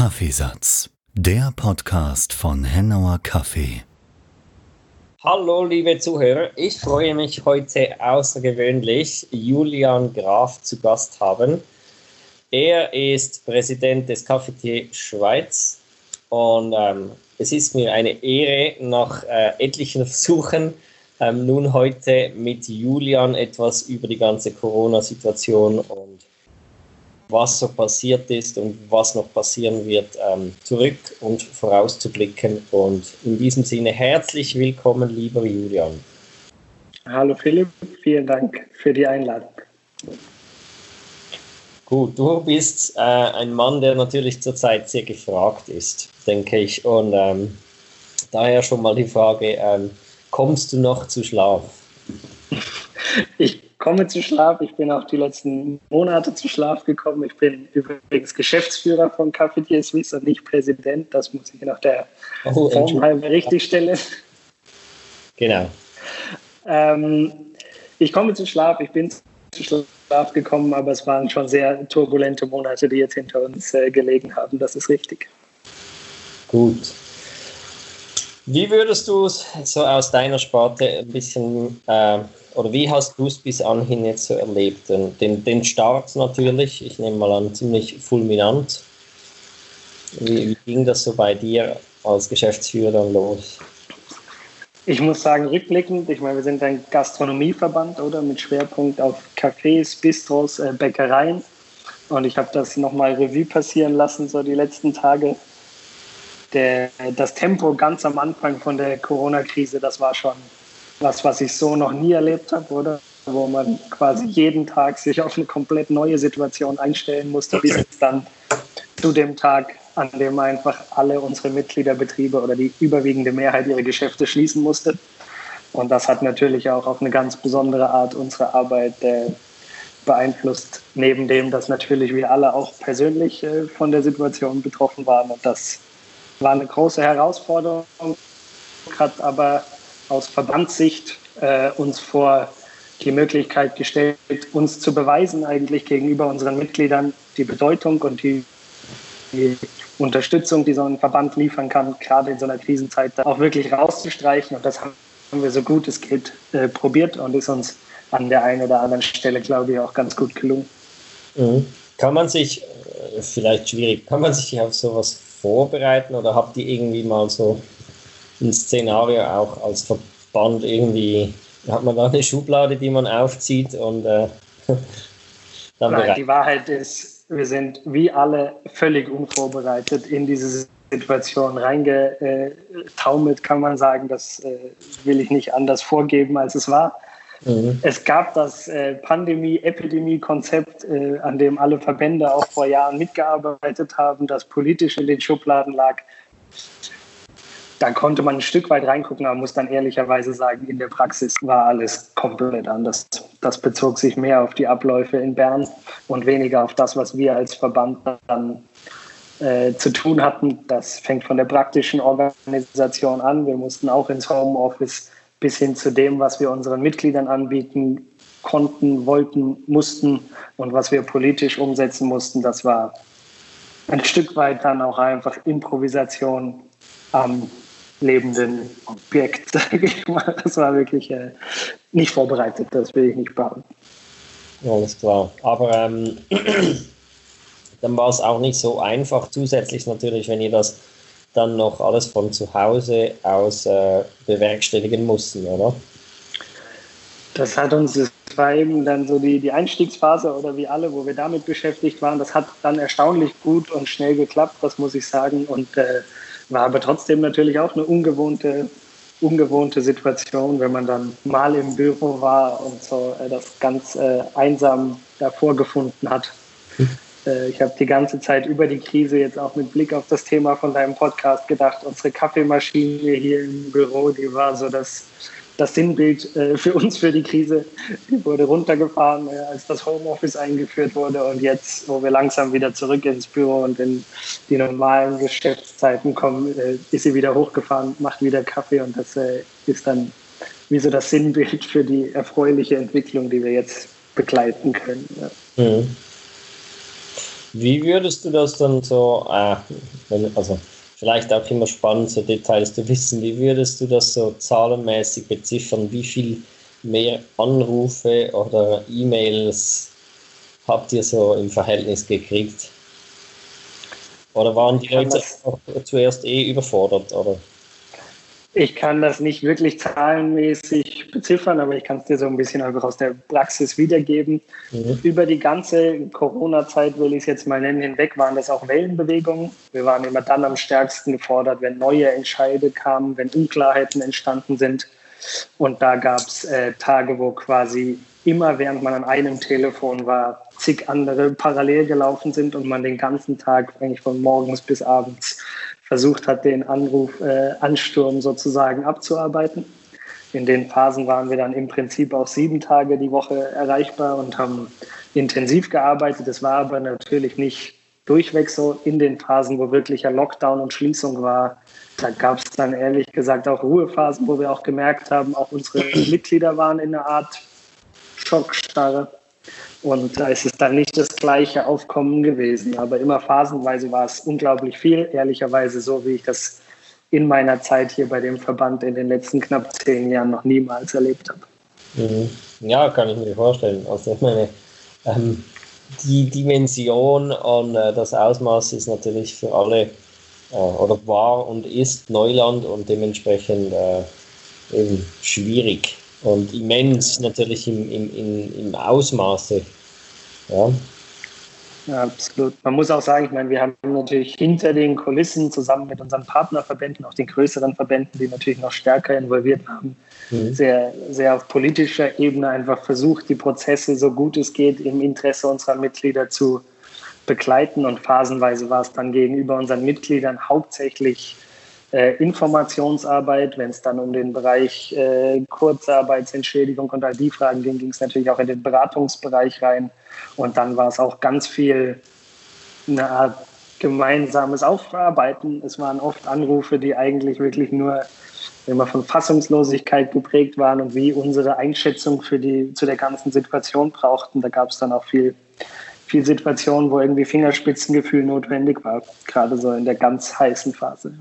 Kaffeesatz, der Podcast von Hennauer Kaffee. Hallo liebe Zuhörer, ich freue mich heute außergewöhnlich, Julian Graf zu Gast haben. Er ist Präsident des Cafetier Schweiz und ähm, es ist mir eine Ehre, nach äh, etlichen Versuchen ähm, nun heute mit Julian etwas über die ganze Corona-Situation und was so passiert ist und was noch passieren wird, ähm, zurück und vorauszublicken. Und in diesem Sinne herzlich willkommen, lieber Julian. Hallo Philipp, vielen Dank für die Einladung. Gut, du bist äh, ein Mann, der natürlich zurzeit sehr gefragt ist, denke ich. Und ähm, daher schon mal die Frage, ähm, kommst du noch zu Schlaf? Ich komme zu Schlaf. Ich bin auch die letzten Monate zu Schlaf gekommen. Ich bin übrigens Geschäftsführer von Cafetier Suisse und nicht Präsident. Das muss ich nach der oh, Form halber richtig stellen. Genau. Ähm, ich komme zu Schlaf. Ich bin zu Schlaf gekommen, aber es waren schon sehr turbulente Monate, die jetzt hinter uns äh, gelegen haben. Das ist richtig. Gut. Wie würdest du es so aus deiner Sparte ein bisschen äh, oder wie hast du es bis anhin jetzt so erlebt? Den, den, Start natürlich, ich nehme mal an, ziemlich fulminant. Wie, wie ging das so bei dir als Geschäftsführer dann los? Ich muss sagen, rückblickend, ich meine, wir sind ein Gastronomieverband, oder? Mit Schwerpunkt auf Cafés, Bistros, äh, Bäckereien. Und ich habe das nochmal Revue passieren lassen, so die letzten Tage. Der, das Tempo ganz am Anfang von der Corona-Krise, das war schon was, was ich so noch nie erlebt habe, oder? Wo man quasi jeden Tag sich auf eine komplett neue Situation einstellen musste, bis es dann zu dem Tag, an dem einfach alle unsere Mitgliederbetriebe oder die überwiegende Mehrheit ihre Geschäfte schließen musste. Und das hat natürlich auch auf eine ganz besondere Art unsere Arbeit äh, beeinflusst, neben dem, dass natürlich wir alle auch persönlich äh, von der Situation betroffen waren. Und das war eine große Herausforderung, hat aber aus Verbandssicht äh, uns vor die Möglichkeit gestellt, uns zu beweisen eigentlich gegenüber unseren Mitgliedern die Bedeutung und die, die Unterstützung, die so ein Verband liefern kann, gerade in so einer Krisenzeit auch wirklich rauszustreichen. Und das haben wir so gut es geht äh, probiert und ist uns an der einen oder anderen Stelle, glaube ich, auch ganz gut gelungen. Mhm. Kann man sich, äh, vielleicht schwierig, kann man sich auf sowas vorbereiten oder habt ihr irgendwie mal so ein Szenario auch als Verband irgendwie, hat man da eine Schublade, die man aufzieht und äh, dann Nein, die Wahrheit ist, wir sind wie alle völlig unvorbereitet in diese Situation reingetaumelt, kann man sagen. Das äh, will ich nicht anders vorgeben, als es war. Mhm. Es gab das äh, Pandemie-Epidemie-Konzept, äh, an dem alle Verbände auch vor Jahren mitgearbeitet haben, das politisch in den Schubladen lag da konnte man ein Stück weit reingucken, aber muss dann ehrlicherweise sagen, in der Praxis war alles komplett anders. Das bezog sich mehr auf die Abläufe in Bern und weniger auf das, was wir als Verband dann äh, zu tun hatten. Das fängt von der praktischen Organisation an. Wir mussten auch ins Homeoffice bis hin zu dem, was wir unseren Mitgliedern anbieten konnten, wollten, mussten und was wir politisch umsetzen mussten. Das war ein Stück weit dann auch einfach Improvisation am lebenden Objekt, sage ich mal. Das war wirklich äh, nicht vorbereitet, das will ich nicht behaupten. Alles klar. Aber ähm, dann war es auch nicht so einfach. Zusätzlich natürlich, wenn ihr das dann noch alles von zu Hause aus äh, bewerkstelligen mussten, oder? Das hat uns, das war eben dann so die, die Einstiegsphase oder wie alle, wo wir damit beschäftigt waren. Das hat dann erstaunlich gut und schnell geklappt, das muss ich sagen. Und äh, war aber trotzdem natürlich auch eine ungewohnte, ungewohnte Situation, wenn man dann mal im Büro war und so äh, das ganz äh, einsam davor gefunden hat. Äh, ich habe die ganze Zeit über die Krise jetzt auch mit Blick auf das Thema von deinem Podcast gedacht. Unsere Kaffeemaschine hier im Büro, die war so das das Sinnbild äh, für uns für die Krise. Wurde runtergefahren, äh, als das Homeoffice eingeführt wurde. Und jetzt, wo wir langsam wieder zurück ins Büro und in die normalen Geschäftszeiten kommen, äh, ist sie wieder hochgefahren, macht wieder Kaffee. Und das äh, ist dann wie so das Sinnbild für die erfreuliche Entwicklung, die wir jetzt begleiten können. Ja. Mhm. Wie würdest du das dann so, äh, also vielleicht auch immer spannend, so Details zu wissen, wie würdest du das so zahlenmäßig beziffern? Wie viel mehr Anrufe oder E-Mails habt ihr so im Verhältnis gekriegt? Oder waren die Leute zuerst eh überfordert? Oder? Ich kann das nicht wirklich zahlenmäßig beziffern, aber ich kann es dir so ein bisschen einfach aus der Praxis wiedergeben. Mhm. Über die ganze Corona-Zeit, will ich es jetzt mal nennen, hinweg waren das auch Wellenbewegungen. Wir waren immer dann am stärksten gefordert, wenn neue Entscheide kamen, wenn Unklarheiten entstanden sind. Und da gab es äh, Tage, wo quasi immer, während man an einem Telefon war, zig andere parallel gelaufen sind und man den ganzen Tag eigentlich von morgens bis abends versucht hat, den Anruf, äh, Ansturm sozusagen abzuarbeiten. In den Phasen waren wir dann im Prinzip auch sieben Tage die Woche erreichbar und haben intensiv gearbeitet. Das war aber natürlich nicht durchweg so in den Phasen, wo wirklich ein Lockdown und Schließung war. Da gab es dann ehrlich gesagt auch Ruhephasen, wo wir auch gemerkt haben, auch unsere Mitglieder waren in einer Art Schockstarre. Und da ist es dann nicht das gleiche Aufkommen gewesen. Aber immer phasenweise war es unglaublich viel. Ehrlicherweise so, wie ich das in meiner Zeit hier bei dem Verband in den letzten knapp zehn Jahren noch niemals erlebt habe. Mhm. Ja, kann ich mir vorstellen. Also ich meine, ähm, die Dimension und äh, das Ausmaß ist natürlich für alle äh, oder war und ist Neuland und dementsprechend äh, eben schwierig und immens natürlich im, im, im, im Ausmaße. Ja. Ja. absolut. Man muss auch sagen, ich meine, wir haben natürlich hinter den Kulissen zusammen mit unseren Partnerverbänden, auch den größeren Verbänden, die natürlich noch stärker involviert haben, mhm. sehr, sehr auf politischer Ebene einfach versucht, die Prozesse so gut es geht im Interesse unserer Mitglieder zu begleiten. Und phasenweise war es dann gegenüber unseren Mitgliedern hauptsächlich äh, Informationsarbeit. Wenn es dann um den Bereich äh, Kurzarbeitsentschädigung und all die Fragen ging, ging es natürlich auch in den Beratungsbereich rein. Und dann war es auch ganz viel eine Art gemeinsames Aufarbeiten. Es waren oft Anrufe, die eigentlich wirklich nur immer von Fassungslosigkeit geprägt waren und wie unsere Einschätzung für die, zu der ganzen Situation brauchten. Da gab es dann auch viel, viel Situationen, wo irgendwie Fingerspitzengefühl notwendig war, gerade so in der ganz heißen Phase.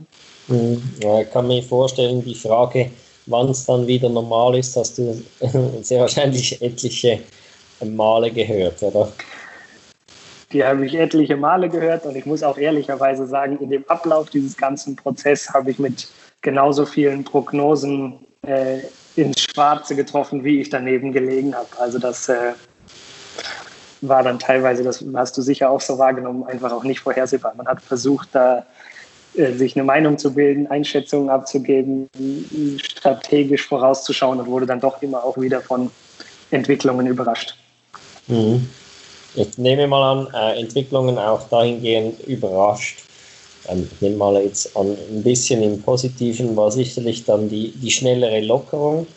Mhm. Ja, ich kann mir vorstellen, die Frage, wann es dann wieder normal ist, hast du sehr wahrscheinlich etliche Male gehört, oder? Die habe ich etliche Male gehört und ich muss auch ehrlicherweise sagen, in dem Ablauf dieses ganzen Prozesses habe ich mit genauso vielen Prognosen äh, ins Schwarze getroffen, wie ich daneben gelegen habe. Also das äh, war dann teilweise, das hast du sicher auch so wahrgenommen, einfach auch nicht vorhersehbar. Man hat versucht, da sich eine Meinung zu bilden, Einschätzungen abzugeben, strategisch vorauszuschauen und wurde dann doch immer auch wieder von Entwicklungen überrascht. Mhm. Ich nehme mal an, äh, Entwicklungen auch dahingehend überrascht. Ähm, ich nehme mal jetzt an, ein bisschen im Positiven war sicherlich dann die, die schnellere Lockerung.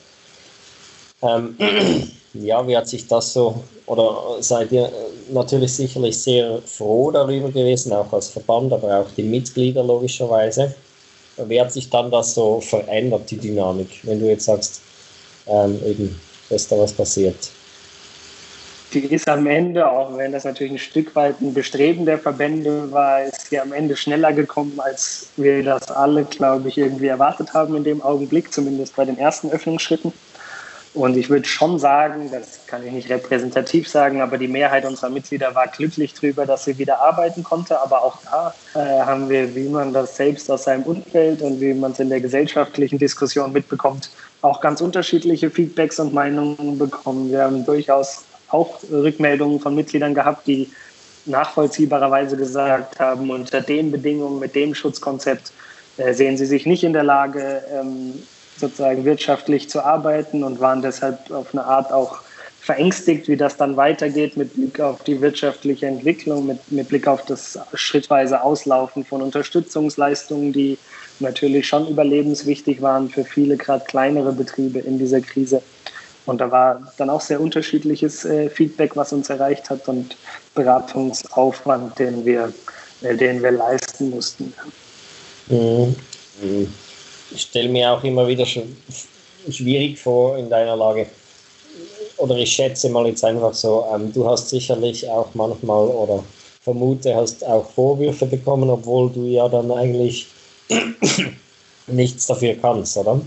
Ähm, ja, wie hat sich das so, oder seid ihr natürlich sicherlich sehr froh darüber gewesen, auch als Verband, aber auch die Mitglieder logischerweise. Wie hat sich dann das so verändert, die Dynamik, wenn du jetzt sagst, ähm, eben, dass da was passiert? Die ist am Ende, auch wenn das natürlich ein Stück weit ein Bestreben der Verbände war, ist sie am Ende schneller gekommen, als wir das alle, glaube ich, irgendwie erwartet haben in dem Augenblick, zumindest bei den ersten Öffnungsschritten. Und ich würde schon sagen, das kann ich nicht repräsentativ sagen, aber die Mehrheit unserer Mitglieder war glücklich darüber, dass sie wieder arbeiten konnte. Aber auch da äh, haben wir, wie man das selbst aus seinem Umfeld und wie man es in der gesellschaftlichen Diskussion mitbekommt, auch ganz unterschiedliche Feedbacks und Meinungen bekommen. Wir haben durchaus auch Rückmeldungen von Mitgliedern gehabt, die nachvollziehbarerweise gesagt haben, unter den Bedingungen, mit dem Schutzkonzept äh, sehen sie sich nicht in der Lage, ähm, sozusagen wirtschaftlich zu arbeiten und waren deshalb auf eine Art auch verängstigt, wie das dann weitergeht mit Blick auf die wirtschaftliche Entwicklung, mit, mit Blick auf das schrittweise Auslaufen von Unterstützungsleistungen, die natürlich schon überlebenswichtig waren für viele, gerade kleinere Betriebe in dieser Krise. Und da war dann auch sehr unterschiedliches äh, Feedback, was uns erreicht hat und Beratungsaufwand, den wir, äh, den wir leisten mussten. Mhm. Ich stelle mir auch immer wieder schwierig vor in deiner Lage. Oder ich schätze mal jetzt einfach so, ähm, du hast sicherlich auch manchmal oder vermute, hast auch Vorwürfe bekommen, obwohl du ja dann eigentlich nichts dafür kannst, oder?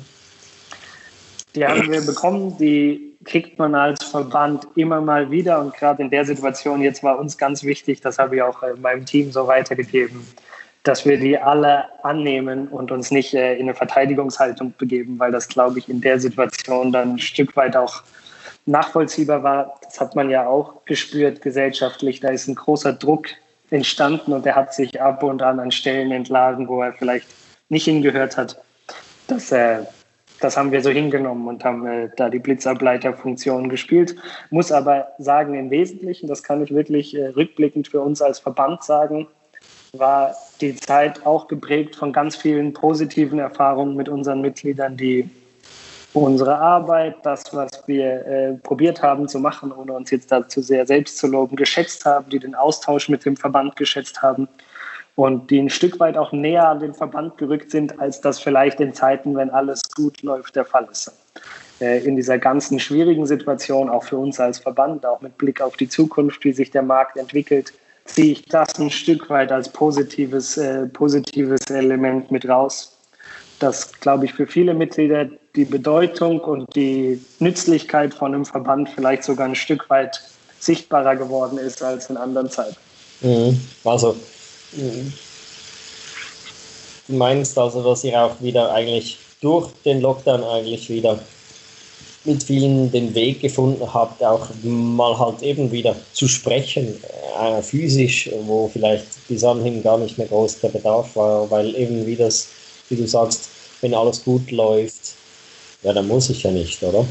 Die haben wir bekommen, die kriegt man als Verband immer mal wieder und gerade in der Situation jetzt war uns ganz wichtig, das habe ich auch äh, meinem Team so weitergegeben, dass wir die alle annehmen und uns nicht äh, in eine Verteidigungshaltung begeben, weil das, glaube ich, in der Situation dann ein Stück weit auch nachvollziehbar war. Das hat man ja auch gespürt gesellschaftlich. Da ist ein großer Druck entstanden und er hat sich ab und an an Stellen entladen, wo er vielleicht nicht hingehört hat. Das, äh, das haben wir so hingenommen und haben äh, da die Blitzableiterfunktion gespielt. Muss aber sagen, im Wesentlichen, das kann ich wirklich äh, rückblickend für uns als Verband sagen, war die Zeit auch geprägt von ganz vielen positiven Erfahrungen mit unseren Mitgliedern, die unsere Arbeit, das, was wir äh, probiert haben zu machen, ohne uns jetzt dazu sehr selbst zu loben, geschätzt haben, die den Austausch mit dem Verband geschätzt haben und die ein Stück weit auch näher an den Verband gerückt sind, als das vielleicht in Zeiten, wenn alles gut läuft, der Fall ist. Äh, in dieser ganzen schwierigen Situation, auch für uns als Verband, auch mit Blick auf die Zukunft, wie sich der Markt entwickelt, ziehe ich das ein Stück weit als positives, äh, positives Element mit raus. Das, glaube ich, für viele Mitglieder die Bedeutung und die Nützlichkeit von einem Verband vielleicht sogar ein Stück weit sichtbarer geworden ist als in anderen Zeiten. Mhm. Also, du meinst also, dass ihr auch wieder eigentlich durch den Lockdown eigentlich wieder mit vielen den Weg gefunden habt, auch mal halt eben wieder zu sprechen, äh, physisch, wo vielleicht bis anhin gar nicht mehr groß der Bedarf war, weil eben wie das, wie du sagst, wenn alles gut läuft, ja, dann muss ich ja nicht, oder?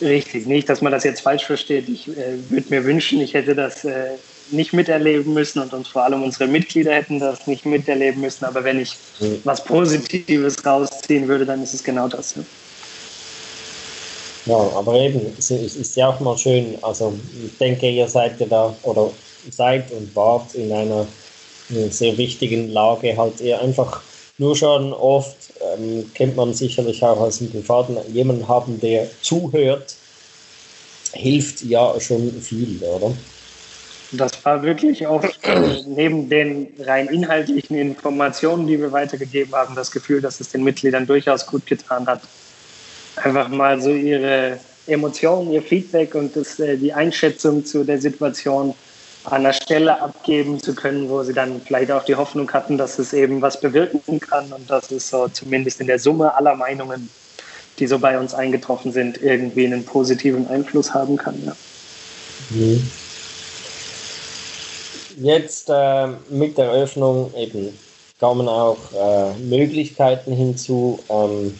Richtig, nicht, dass man das jetzt falsch versteht. Ich äh, würde mir wünschen, ich hätte das äh, nicht miterleben müssen und uns vor allem unsere Mitglieder hätten das nicht miterleben müssen. Aber wenn ich mhm. was Positives rausziehen würde, dann ist es genau das. Ja. Ja, aber eben, es ist ja auch mal schön, also ich denke, ihr seid ja da oder seid und wart in einer sehr wichtigen Lage, halt eher einfach nur schon oft, ähm, kennt man sicherlich auch aus dem Privaten, jemanden haben, der zuhört, hilft ja schon viel, oder? Das war wirklich auch neben den rein inhaltlichen Informationen, die wir weitergegeben haben, das Gefühl, dass es den Mitgliedern durchaus gut getan hat. Einfach mal so ihre Emotionen, ihr Feedback und das, äh, die Einschätzung zu der Situation an der Stelle abgeben zu können, wo sie dann vielleicht auch die Hoffnung hatten, dass es eben was bewirken kann und dass es so zumindest in der Summe aller Meinungen, die so bei uns eingetroffen sind, irgendwie einen positiven Einfluss haben kann. Ja. Mhm. Jetzt äh, mit der Öffnung eben kamen auch äh, Möglichkeiten hinzu. Ähm,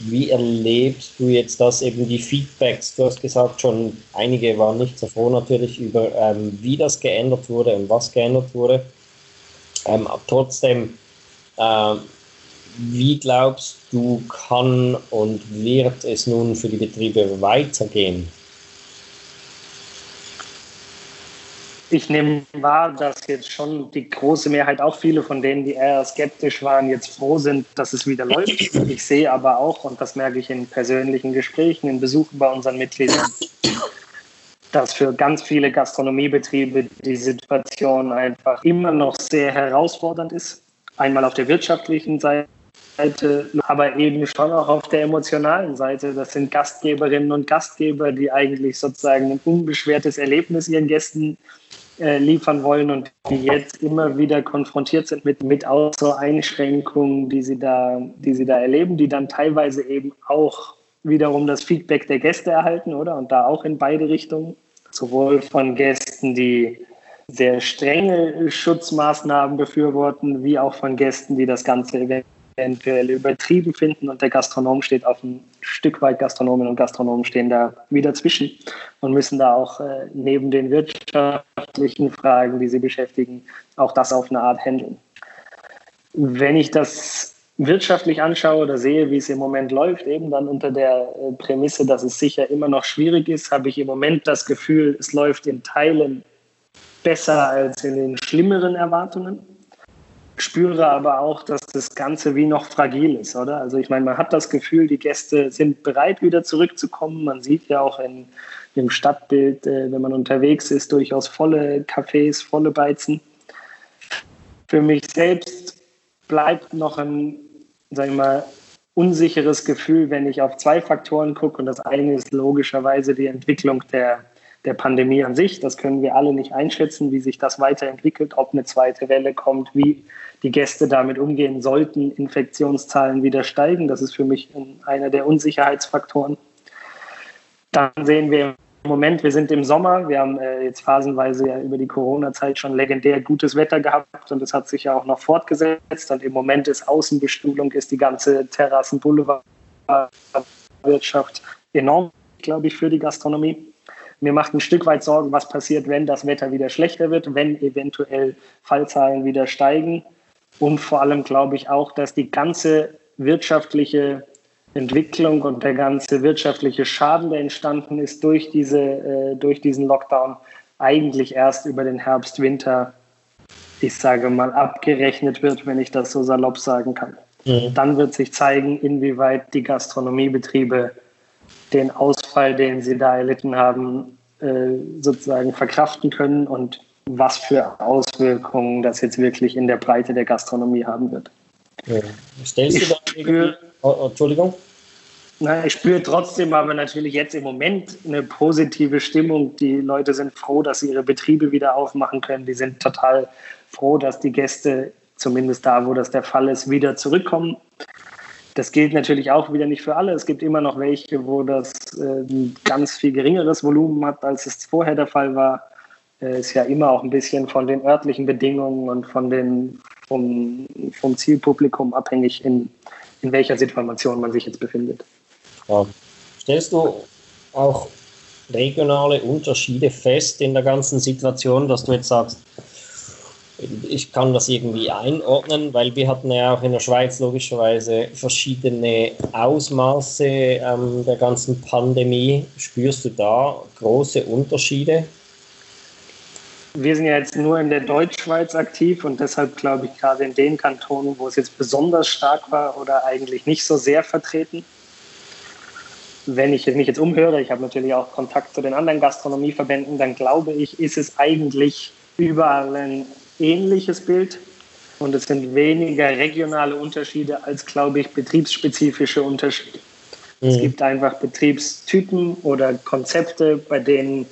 wie erlebst du jetzt das, eben die Feedbacks? Du hast gesagt, schon einige waren nicht so froh natürlich über, ähm, wie das geändert wurde und was geändert wurde. Ähm, trotzdem, äh, wie glaubst du, kann und wird es nun für die Betriebe weitergehen? Ich nehme wahr, dass jetzt schon die große Mehrheit, auch viele von denen, die eher skeptisch waren, jetzt froh sind, dass es wieder läuft. Ich sehe aber auch, und das merke ich in persönlichen Gesprächen, in Besuchen bei unseren Mitgliedern, dass für ganz viele Gastronomiebetriebe die Situation einfach immer noch sehr herausfordernd ist. Einmal auf der wirtschaftlichen Seite, aber eben schon auch auf der emotionalen Seite. Das sind Gastgeberinnen und Gastgeber, die eigentlich sozusagen ein unbeschwertes Erlebnis ihren Gästen äh, liefern wollen und die jetzt immer wieder konfrontiert sind mit, mit auch so Einschränkungen, die sie, da, die sie da erleben, die dann teilweise eben auch wiederum das Feedback der Gäste erhalten, oder? Und da auch in beide Richtungen. Sowohl von Gästen, die sehr strenge Schutzmaßnahmen befürworten, wie auch von Gästen, die das Ganze eventuell übertrieben finden und der Gastronom steht auf ein Stück weit, Gastronomen und Gastronomen stehen da wieder zwischen und müssen da auch äh, neben den wirtschaftlichen Fragen, die sie beschäftigen, auch das auf eine Art handeln. Wenn ich das wirtschaftlich anschaue oder sehe, wie es im Moment läuft, eben dann unter der äh, Prämisse, dass es sicher immer noch schwierig ist, habe ich im Moment das Gefühl, es läuft in Teilen besser als in den schlimmeren Erwartungen spüre aber auch, dass das Ganze wie noch fragil ist, oder? Also ich meine, man hat das Gefühl, die Gäste sind bereit, wieder zurückzukommen. Man sieht ja auch in, im Stadtbild, äh, wenn man unterwegs ist, durchaus volle Cafés, volle Beizen. Für mich selbst bleibt noch ein, sag ich mal, unsicheres Gefühl, wenn ich auf zwei Faktoren gucke. Und das eine ist logischerweise die Entwicklung der, der Pandemie an sich. Das können wir alle nicht einschätzen, wie sich das weiterentwickelt, ob eine zweite Welle kommt, wie die Gäste damit umgehen sollten, Infektionszahlen wieder steigen. Das ist für mich einer der Unsicherheitsfaktoren. Dann sehen wir im Moment, wir sind im Sommer, wir haben äh, jetzt phasenweise ja über die Corona-Zeit schon legendär gutes Wetter gehabt und es hat sich ja auch noch fortgesetzt. Und im Moment ist Außenbestuhlung, ist die ganze Terrassen-Boulevard-Wirtschaft enorm, glaube ich, für die Gastronomie. Mir macht ein Stück weit Sorgen, was passiert, wenn das Wetter wieder schlechter wird, wenn eventuell Fallzahlen wieder steigen. Und vor allem glaube ich auch, dass die ganze wirtschaftliche Entwicklung und der ganze wirtschaftliche Schaden, der entstanden ist durch, diese, äh, durch diesen Lockdown, eigentlich erst über den Herbst, Winter, ich sage mal, abgerechnet wird, wenn ich das so salopp sagen kann. Mhm. Dann wird sich zeigen, inwieweit die Gastronomiebetriebe den Ausfall, den sie da erlitten haben, äh, sozusagen verkraften können und was für Auswirkungen das jetzt wirklich in der Breite der Gastronomie haben wird. Ja. Stellst du da irgendwie Oh, oh, Entschuldigung. Na, ich spüre trotzdem aber natürlich jetzt im Moment eine positive Stimmung. Die Leute sind froh, dass sie ihre Betriebe wieder aufmachen können. Die sind total froh, dass die Gäste, zumindest da, wo das der Fall ist, wieder zurückkommen. Das gilt natürlich auch wieder nicht für alle. Es gibt immer noch welche, wo das äh, ein ganz viel geringeres Volumen hat, als es vorher der Fall war. Äh, ist ja immer auch ein bisschen von den örtlichen Bedingungen und von den, vom, vom Zielpublikum abhängig, in, in welcher Situation man sich jetzt befindet. Ja. Stellst du auch regionale Unterschiede fest in der ganzen Situation, dass du jetzt sagst, ich kann das irgendwie einordnen, weil wir hatten ja auch in der Schweiz logischerweise verschiedene Ausmaße ähm, der ganzen Pandemie. Spürst du da große Unterschiede? Wir sind ja jetzt nur in der Deutschschweiz aktiv und deshalb glaube ich gerade in den Kantonen, wo es jetzt besonders stark war oder eigentlich nicht so sehr vertreten. Wenn ich mich jetzt umhöre, ich habe natürlich auch Kontakt zu den anderen Gastronomieverbänden, dann glaube ich, ist es eigentlich überall ein ähnliches Bild und es sind weniger regionale Unterschiede als, glaube ich, betriebsspezifische Unterschiede. Mhm. Es gibt einfach Betriebstypen oder Konzepte, bei denen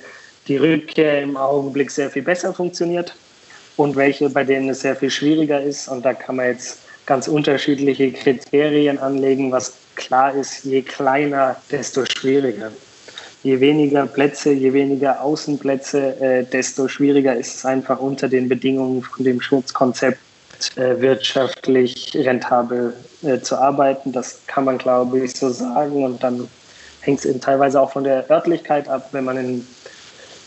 die Rückkehr im Augenblick sehr viel besser funktioniert und welche, bei denen es sehr viel schwieriger ist. Und da kann man jetzt ganz unterschiedliche Kriterien anlegen, was klar ist, je kleiner, desto schwieriger. Je weniger Plätze, je weniger Außenplätze, äh, desto schwieriger ist es einfach unter den Bedingungen von dem Schutzkonzept äh, wirtschaftlich rentabel äh, zu arbeiten. Das kann man, glaube ich, so sagen. Und dann hängt es teilweise auch von der Örtlichkeit ab. Wenn man in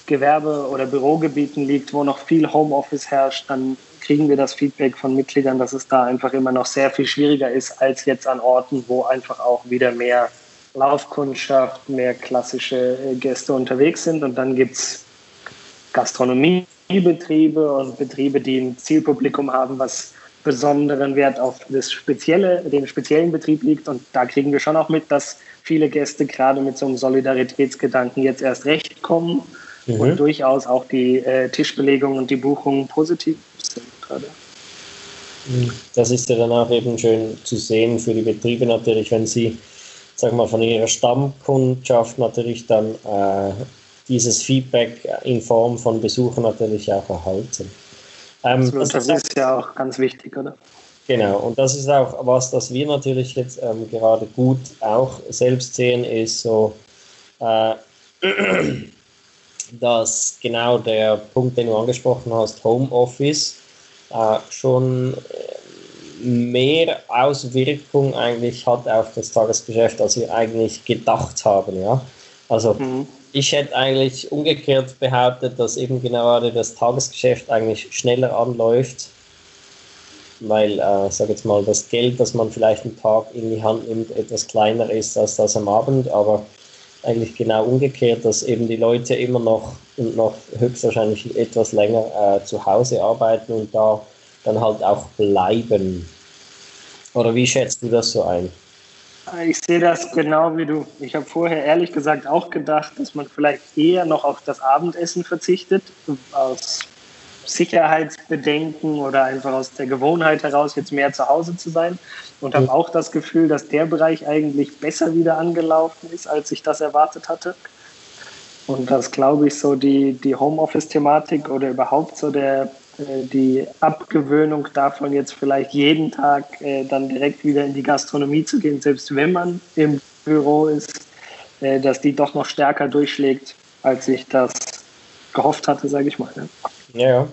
Gewerbe- oder Bürogebieten liegt, wo noch viel Homeoffice herrscht, dann kriegen wir das Feedback von Mitgliedern, dass es da einfach immer noch sehr viel schwieriger ist als jetzt an Orten, wo einfach auch wieder mehr Laufkundschaft, mehr klassische äh, Gäste unterwegs sind. Und dann gibt es Gastronomiebetriebe und Betriebe, die ein Zielpublikum haben, was besonderen Wert auf das spezielle, den speziellen Betrieb liegt. Und da kriegen wir schon auch mit, dass viele Gäste gerade mit so einem Solidaritätsgedanken jetzt erst recht kommen mhm. und durchaus auch die äh, Tischbelegung und die Buchungen positiv sind gerade. Mhm. Das ist ja dann auch eben schön zu sehen für die Betriebe natürlich, wenn sie, sag mal, von ihrer Stammkundschaft natürlich dann äh, dieses Feedback in Form von Besuchern natürlich auch erhalten. Ähm, das, das ist ja auch ganz wichtig, oder? Genau, und das ist auch was, das wir natürlich jetzt ähm, gerade gut auch selbst sehen, ist so, äh, dass genau der Punkt, den du angesprochen hast, Homeoffice, äh, schon äh, mehr Auswirkung eigentlich hat auf das Tagesgeschäft, als wir eigentlich gedacht haben. Ja? Also mhm. ich hätte eigentlich umgekehrt behauptet, dass eben gerade das Tagesgeschäft eigentlich schneller anläuft, weil, äh, sag jetzt mal, das Geld, das man vielleicht einen Tag in die Hand nimmt, etwas kleiner ist als das am Abend, aber eigentlich genau umgekehrt, dass eben die Leute immer noch und noch höchstwahrscheinlich etwas länger äh, zu Hause arbeiten und da dann halt auch bleiben. Oder wie schätzt du das so ein? Ich sehe das genau wie du. Ich habe vorher ehrlich gesagt auch gedacht, dass man vielleicht eher noch auf das Abendessen verzichtet, aus Sicherheitsbedenken oder einfach aus der Gewohnheit heraus, jetzt mehr zu Hause zu sein. Und habe auch das Gefühl, dass der Bereich eigentlich besser wieder angelaufen ist, als ich das erwartet hatte. Und das glaube ich so die, die Homeoffice-Thematik oder überhaupt so der, die Abgewöhnung davon, jetzt vielleicht jeden Tag äh, dann direkt wieder in die Gastronomie zu gehen, selbst wenn man im Büro ist, äh, dass die doch noch stärker durchschlägt, als ich das gehofft hatte, sage ich mal. Ne? Ja,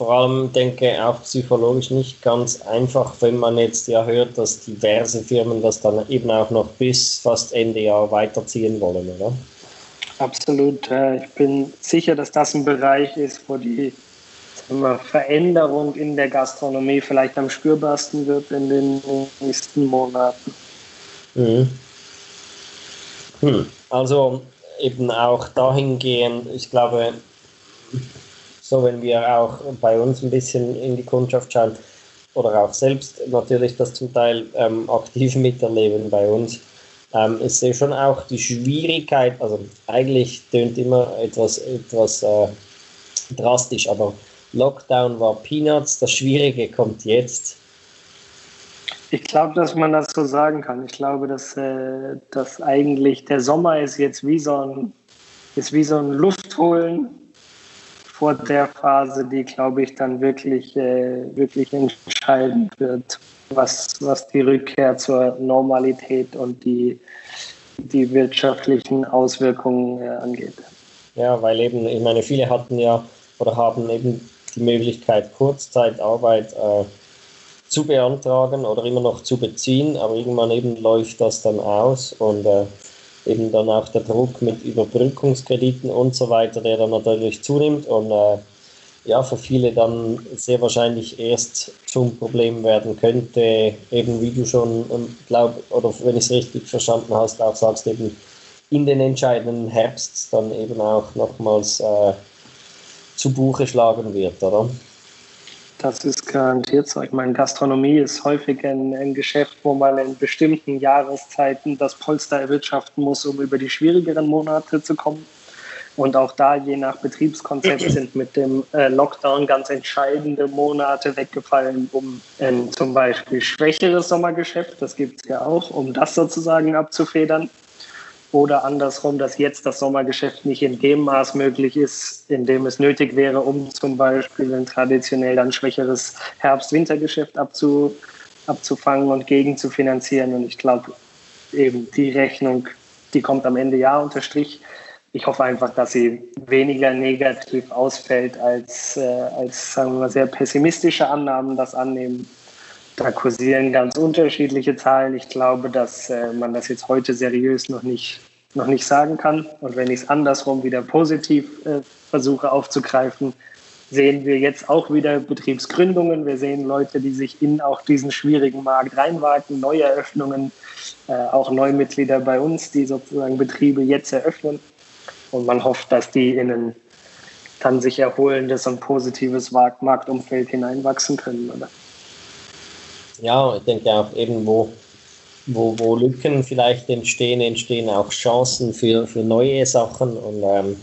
vor allem denke ich auch psychologisch nicht ganz einfach, wenn man jetzt ja hört, dass diverse Firmen das dann eben auch noch bis fast Ende Jahr weiterziehen wollen, oder? Absolut. Ich bin sicher, dass das ein Bereich ist, wo die Veränderung in der Gastronomie vielleicht am spürbarsten wird in den nächsten Monaten. Mhm. Hm. Also eben auch dahingehend, ich glaube, so wenn wir auch bei uns ein bisschen in die Kundschaft schauen oder auch selbst natürlich das zum Teil ähm, aktiv miterleben bei uns, ähm, ich sehe schon auch die Schwierigkeit, also eigentlich tönt immer etwas, etwas äh, drastisch, aber Lockdown war Peanuts, das Schwierige kommt jetzt. Ich glaube, dass man das so sagen kann. Ich glaube, dass, äh, dass eigentlich der Sommer ist jetzt wie so ein, ist wie so ein Luftholen vor der Phase, die, glaube ich, dann wirklich, äh, wirklich entscheidend wird, was, was die Rückkehr zur Normalität und die, die wirtschaftlichen Auswirkungen äh, angeht. Ja, weil eben, ich meine, viele hatten ja oder haben eben die Möglichkeit, Kurzzeitarbeit äh, zu beantragen oder immer noch zu beziehen, aber irgendwann eben läuft das dann aus und äh, eben dann auch der Druck mit Überbrückungskrediten und so weiter, der dann natürlich zunimmt und äh, ja, für viele dann sehr wahrscheinlich erst zum Problem werden könnte, eben wie du schon ähm, glaub, oder wenn ich es richtig verstanden hast, auch sagst, eben in den entscheidenden Herbst dann eben auch nochmals äh, zu Buche schlagen wird, oder? Das ist garantiert so. Ich meine, Gastronomie ist häufig ein, ein, Geschäft, wo man in bestimmten Jahreszeiten das Polster erwirtschaften muss, um über die schwierigeren Monate zu kommen. Und auch da, je nach Betriebskonzept, sind mit dem äh, Lockdown ganz entscheidende Monate weggefallen, um ein zum Beispiel schwächeres Sommergeschäft, das gibt es ja auch, um das sozusagen abzufedern. Oder andersrum, dass jetzt das Sommergeschäft nicht in dem Maß möglich ist, in dem es nötig wäre, um zum Beispiel ein traditionell dann schwächeres Herbst-Wintergeschäft abzu, abzufangen und gegen zu finanzieren. Und ich glaube, eben die Rechnung, die kommt am Ende ja unter Strich. Ich hoffe einfach, dass sie weniger negativ ausfällt, als, äh, als sagen wir mal, sehr pessimistische Annahmen das annehmen. Da kursieren ganz unterschiedliche Zahlen. Ich glaube, dass äh, man das jetzt heute seriös noch nicht, noch nicht sagen kann. Und wenn ich es andersrum wieder positiv äh, versuche aufzugreifen, sehen wir jetzt auch wieder Betriebsgründungen. Wir sehen Leute, die sich in auch diesen schwierigen Markt reinwagen, Neueröffnungen, äh, auch Neumitglieder bei uns, die sozusagen Betriebe jetzt eröffnen. Und man hofft, dass die in ein dann sich erholendes und positives Marktumfeld hineinwachsen können. Oder? Ja, ich denke auch eben, wo, wo, wo Lücken vielleicht entstehen, entstehen auch Chancen für, für neue Sachen und ähm,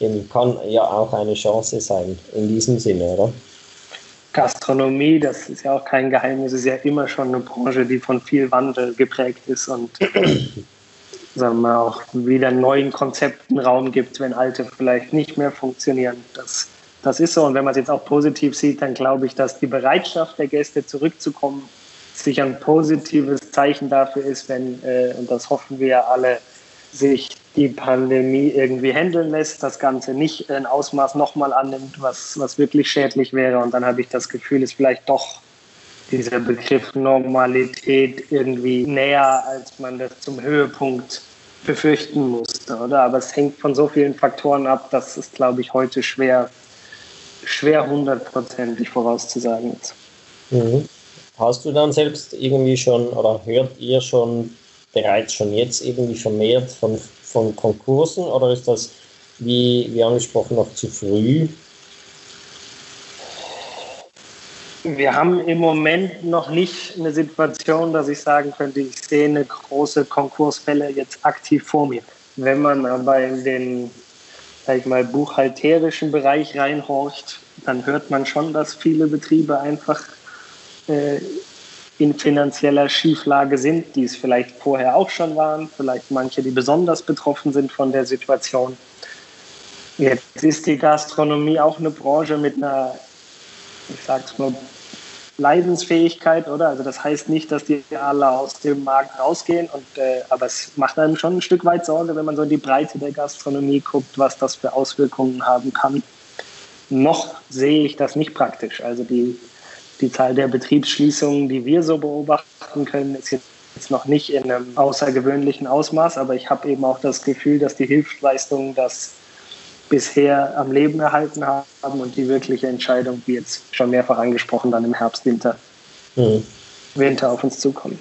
eben kann ja auch eine Chance sein in diesem Sinne, oder? Gastronomie, das ist ja auch kein Geheimnis, ist ja immer schon eine Branche, die von viel Wandel geprägt ist und sagen wir auch wieder neuen Konzepten Raum gibt, wenn alte vielleicht nicht mehr funktionieren. Das, das ist so. Und wenn man es jetzt auch positiv sieht, dann glaube ich, dass die Bereitschaft der Gäste zurückzukommen sicher ein positives Zeichen dafür ist, wenn, äh, und das hoffen wir ja alle, sich die Pandemie irgendwie handeln lässt, das Ganze nicht ein Ausmaß nochmal annimmt, was, was wirklich schädlich wäre. Und dann habe ich das Gefühl, ist vielleicht doch dieser Begriff Normalität irgendwie näher, als man das zum Höhepunkt befürchten musste, oder? Aber es hängt von so vielen Faktoren ab, dass es, glaube ich, heute schwer, schwer hundertprozentig vorauszusagen ist. Mhm. Hast du dann selbst irgendwie schon oder hört ihr schon bereits schon jetzt irgendwie vermehrt von, von Konkursen oder ist das, wie, wie angesprochen, noch zu früh? Wir haben im Moment noch nicht eine Situation, dass ich sagen könnte, ich sehe eine große Konkursfälle jetzt aktiv vor mir. Wenn man aber in den, sag ich mal, buchhalterischen Bereich reinhorcht, dann hört man schon, dass viele Betriebe einfach äh, in finanzieller Schieflage sind, die es vielleicht vorher auch schon waren, vielleicht manche, die besonders betroffen sind von der Situation. Jetzt ist die Gastronomie auch eine Branche mit einer, ich sag's mal, Leidensfähigkeit, oder? Also das heißt nicht, dass die alle aus dem Markt rausgehen, und, äh, aber es macht einem schon ein Stück weit Sorge, wenn man so in die Breite der Gastronomie guckt, was das für Auswirkungen haben kann. Noch sehe ich das nicht praktisch. Also die die Zahl der Betriebsschließungen, die wir so beobachten können, ist jetzt noch nicht in einem außergewöhnlichen Ausmaß, aber ich habe eben auch das Gefühl, dass die Hilfsleistungen das bisher am Leben erhalten haben und die wirkliche Entscheidung, wie jetzt schon mehrfach angesprochen, dann im Herbst, Winter, mhm. Winter auf uns zukommt.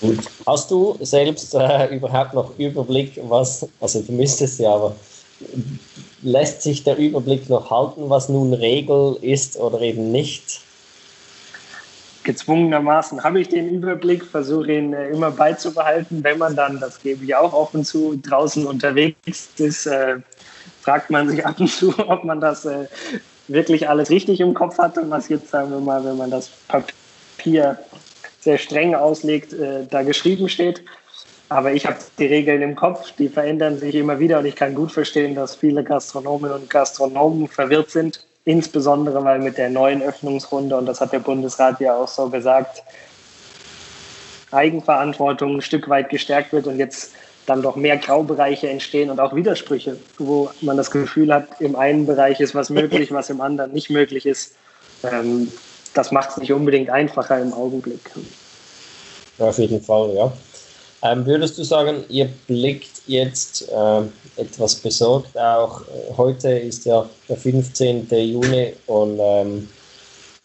Gut. Hast du selbst äh, überhaupt noch Überblick, was, also du müsstest ja, aber lässt sich der Überblick noch halten, was nun Regel ist oder eben nicht? Gezwungenermaßen habe ich den Überblick, versuche ihn äh, immer beizubehalten. Wenn man dann, das gebe ich auch offen zu, draußen unterwegs ist, äh, fragt man sich ab und zu, ob man das äh, wirklich alles richtig im Kopf hat und was jetzt, sagen wir mal, wenn man das Papier sehr streng auslegt, äh, da geschrieben steht. Aber ich habe die Regeln im Kopf, die verändern sich immer wieder und ich kann gut verstehen, dass viele Gastronominnen und Gastronomen verwirrt sind, insbesondere weil mit der neuen Öffnungsrunde, und das hat der Bundesrat ja auch so gesagt, Eigenverantwortung ein Stück weit gestärkt wird und jetzt dann doch mehr Graubereiche entstehen und auch Widersprüche, wo man das Gefühl hat, im einen Bereich ist was möglich, was im anderen nicht möglich ist. Ähm, das macht es nicht unbedingt einfacher im Augenblick. auf jeden Fall, ja. Ähm, würdest du sagen, ihr blickt jetzt äh, etwas besorgt auch? Äh, heute ist ja der 15. Juni und ähm,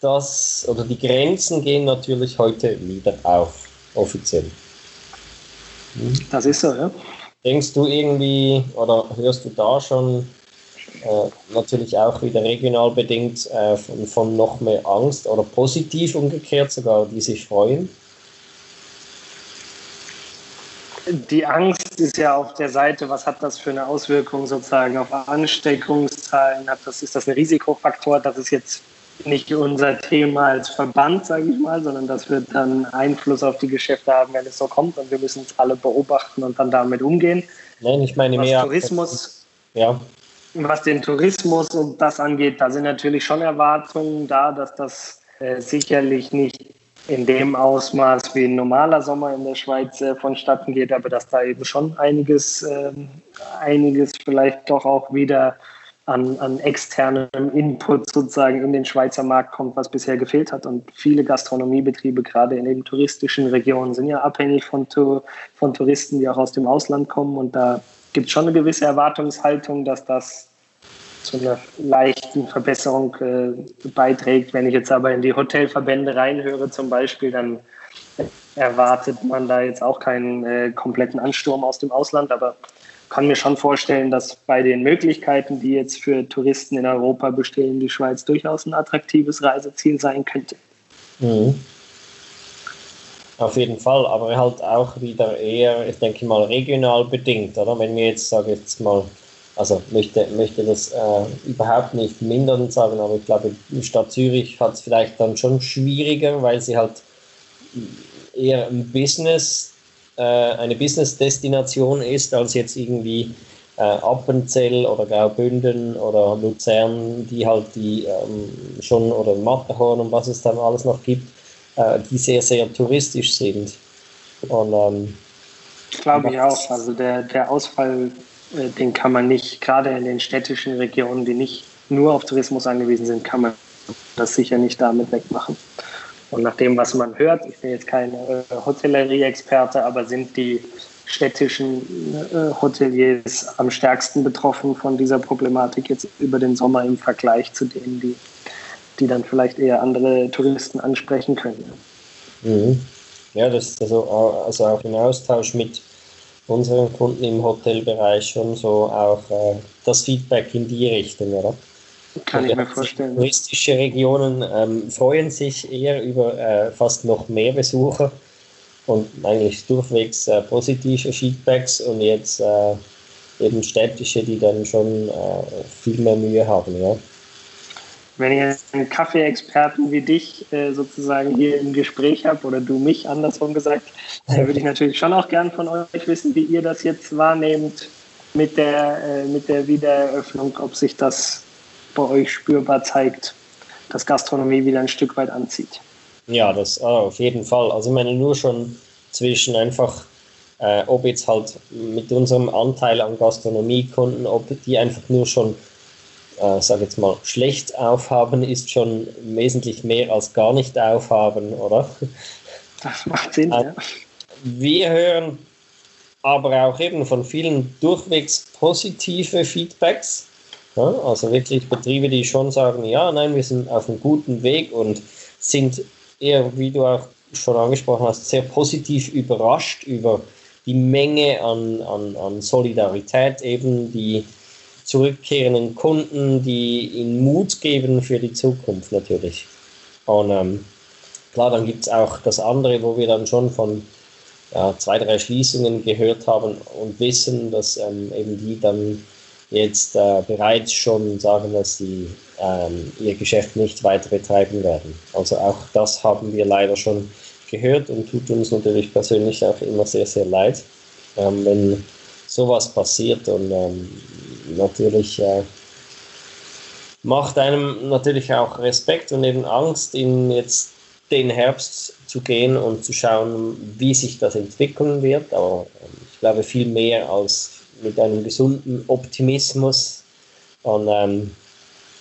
das oder die Grenzen gehen natürlich heute wieder auf, offiziell. Hm? Das ist so, ja. Denkst du irgendwie oder hörst du da schon äh, natürlich auch wieder regional bedingt äh, von, von noch mehr Angst oder positiv umgekehrt sogar, die sich freuen? Die Angst ist ja auf der Seite, was hat das für eine Auswirkung sozusagen auf Ansteckungszahlen? Hat das, ist das ein Risikofaktor? Das ist jetzt nicht unser Thema als Verband, sage ich mal, sondern das wird dann Einfluss auf die Geschäfte haben, wenn es so kommt und wir müssen es alle beobachten und dann damit umgehen. Nein, ich meine was mehr. Tourismus, ja. Was den Tourismus und das angeht, da sind natürlich schon Erwartungen da, dass das äh, sicherlich nicht in dem Ausmaß wie ein normaler Sommer in der Schweiz äh, vonstatten geht, aber dass da eben schon einiges, äh, einiges vielleicht doch auch wieder an, an externem Input sozusagen in den Schweizer Markt kommt, was bisher gefehlt hat. Und viele Gastronomiebetriebe, gerade in den touristischen Regionen, sind ja abhängig von, von Touristen, die auch aus dem Ausland kommen. Und da gibt es schon eine gewisse Erwartungshaltung, dass das zu einer leichten Verbesserung äh, beiträgt. Wenn ich jetzt aber in die Hotelverbände reinhöre zum Beispiel, dann erwartet man da jetzt auch keinen äh, kompletten Ansturm aus dem Ausland, aber kann mir schon vorstellen, dass bei den Möglichkeiten, die jetzt für Touristen in Europa bestehen, die Schweiz durchaus ein attraktives Reiseziel sein könnte. Mhm. Auf jeden Fall, aber halt auch wieder eher, ich denke mal, regional bedingt, oder? Wenn wir jetzt, sage ich jetzt mal, also möchte, möchte das äh, überhaupt nicht mindern sagen, aber ich glaube, die Stadt Zürich hat es vielleicht dann schon schwieriger, weil sie halt eher ein Business, äh, eine Business-Destination ist, als jetzt irgendwie äh, Appenzell oder Graubünden oder Luzern, die halt die ähm, schon, oder Matterhorn und was es dann alles noch gibt, äh, die sehr, sehr touristisch sind. Und, ähm, Glaube ich auch. Also der, der Ausfall den kann man nicht, gerade in den städtischen Regionen, die nicht nur auf Tourismus angewiesen sind, kann man das sicher nicht damit wegmachen. Und nach dem, was man hört, ich bin jetzt kein äh, Hotellerie-Experte, aber sind die städtischen äh, Hoteliers am stärksten betroffen von dieser Problematik jetzt über den Sommer im Vergleich zu denen, die, die dann vielleicht eher andere Touristen ansprechen können. Mhm. Ja, das ist also, also auch im Austausch mit unseren Kunden im Hotelbereich schon so auch äh, das Feedback in die Richtung, oder? Kann ich mir vorstellen. Touristische Regionen ähm, freuen sich eher über äh, fast noch mehr Besucher und eigentlich durchwegs äh, positive Feedbacks und jetzt äh, eben städtische, die dann schon äh, viel mehr Mühe haben. Ja. Wenn ich einen Kaffee-Experten wie dich äh, sozusagen hier im Gespräch habe oder du mich andersrum gesagt, äh, würde ich natürlich schon auch gern von euch wissen, wie ihr das jetzt wahrnehmt mit der, äh, mit der Wiedereröffnung, ob sich das bei euch spürbar zeigt, dass Gastronomie wieder ein Stück weit anzieht. Ja, das ah, auf jeden Fall. Also ich meine nur schon zwischen einfach, äh, ob jetzt halt mit unserem Anteil an Gastronomiekunden, ob die einfach nur schon, äh, sage jetzt mal, schlecht aufhaben, ist schon wesentlich mehr als gar nicht aufhaben, oder? Das macht Sinn, äh, ja. Wir hören aber auch eben von vielen durchwegs positive Feedbacks. Ja, also wirklich Betriebe, die schon sagen, ja, nein, wir sind auf einem guten Weg und sind eher, wie du auch schon angesprochen hast, sehr positiv überrascht über die Menge an, an, an Solidarität, eben die zurückkehrenden Kunden, die ihnen Mut geben für die Zukunft natürlich. Und ähm, klar, dann gibt es auch das andere, wo wir dann schon von ja, zwei, drei Schließungen gehört haben und wissen, dass ähm, eben die dann jetzt äh, bereits schon sagen, dass sie ähm, ihr Geschäft nicht weiter betreiben werden. Also auch das haben wir leider schon gehört und tut uns natürlich persönlich auch immer sehr, sehr leid, ähm, wenn sowas passiert und ähm, natürlich äh, macht einem natürlich auch Respekt und eben Angst, in jetzt den Herbst zu gehen und zu schauen, wie sich das entwickeln wird. Aber ähm, ich glaube viel mehr als mit einem gesunden Optimismus und ähm,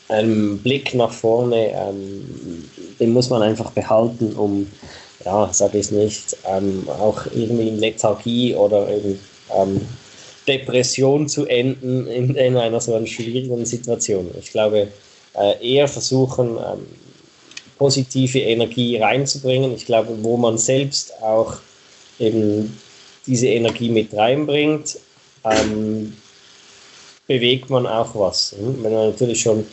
einem Blick nach vorne, ähm, den muss man einfach behalten, um, ja, sage ich nicht, ähm, auch irgendwie in Lethargie oder ähm, Depression zu enden in, in, einer so einer schwierigen Situation. Ich glaube, äh, eher versuchen, ähm, positive Energie reinzubringen. Ich glaube, wo man selbst auch eben diese Energie mit reinbringt, ähm, bewegt man auch was. Hm? Wenn man natürlich schon